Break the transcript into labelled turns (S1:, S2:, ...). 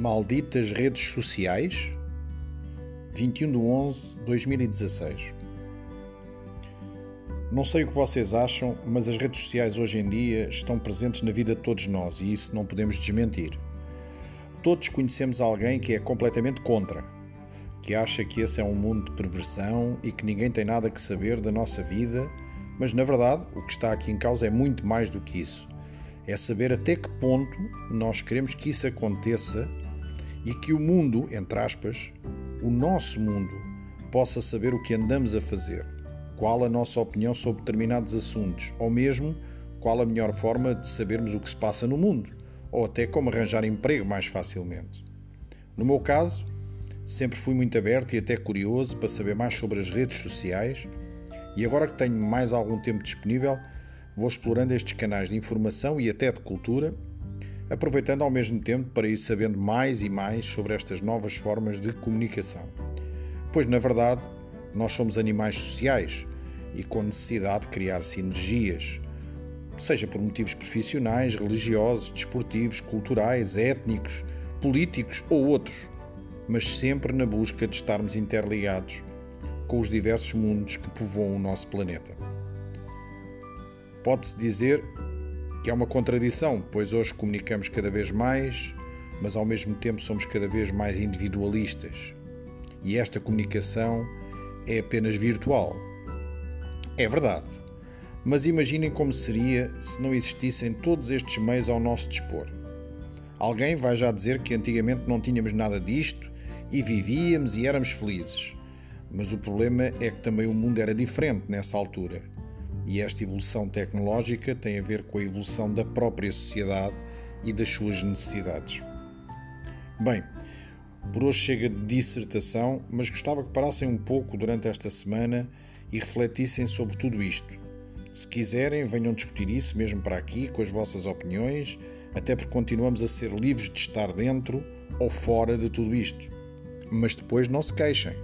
S1: Malditas redes sociais, 21 de 11 de 2016. Não sei o que vocês acham, mas as redes sociais hoje em dia estão presentes na vida de todos nós e isso não podemos desmentir. Todos conhecemos alguém que é completamente contra, que acha que esse é um mundo de perversão e que ninguém tem nada que saber da nossa vida, mas na verdade o que está aqui em causa é muito mais do que isso. É saber até que ponto nós queremos que isso aconteça e que o mundo, entre aspas, o nosso mundo, possa saber o que andamos a fazer qual a nossa opinião sobre determinados assuntos, ou mesmo qual a melhor forma de sabermos o que se passa no mundo, ou até como arranjar emprego mais facilmente. No meu caso, sempre fui muito aberto e até curioso para saber mais sobre as redes sociais, e agora que tenho mais algum tempo disponível, vou explorando estes canais de informação e até de cultura, aproveitando ao mesmo tempo para ir sabendo mais e mais sobre estas novas formas de comunicação. Pois, na verdade, nós somos animais sociais e com necessidade de criar sinergias, seja por motivos profissionais, religiosos, desportivos, culturais, étnicos, políticos ou outros, mas sempre na busca de estarmos interligados com os diversos mundos que povoam o nosso planeta. Pode-se dizer que é uma contradição, pois hoje comunicamos cada vez mais, mas ao mesmo tempo somos cada vez mais individualistas. E esta comunicação é apenas virtual, é verdade. Mas imaginem como seria se não existissem todos estes meios ao nosso dispor. Alguém vai já dizer que antigamente não tínhamos nada disto e vivíamos e éramos felizes. Mas o problema é que também o mundo era diferente nessa altura. E esta evolução tecnológica tem a ver com a evolução da própria sociedade e das suas necessidades. Bem, por hoje chega de dissertação, mas gostava que parassem um pouco durante esta semana e refletissem sobre tudo isto. Se quiserem, venham discutir isso mesmo para aqui, com as vossas opiniões, até porque continuamos a ser livres de estar dentro ou fora de tudo isto. Mas depois não se queixem.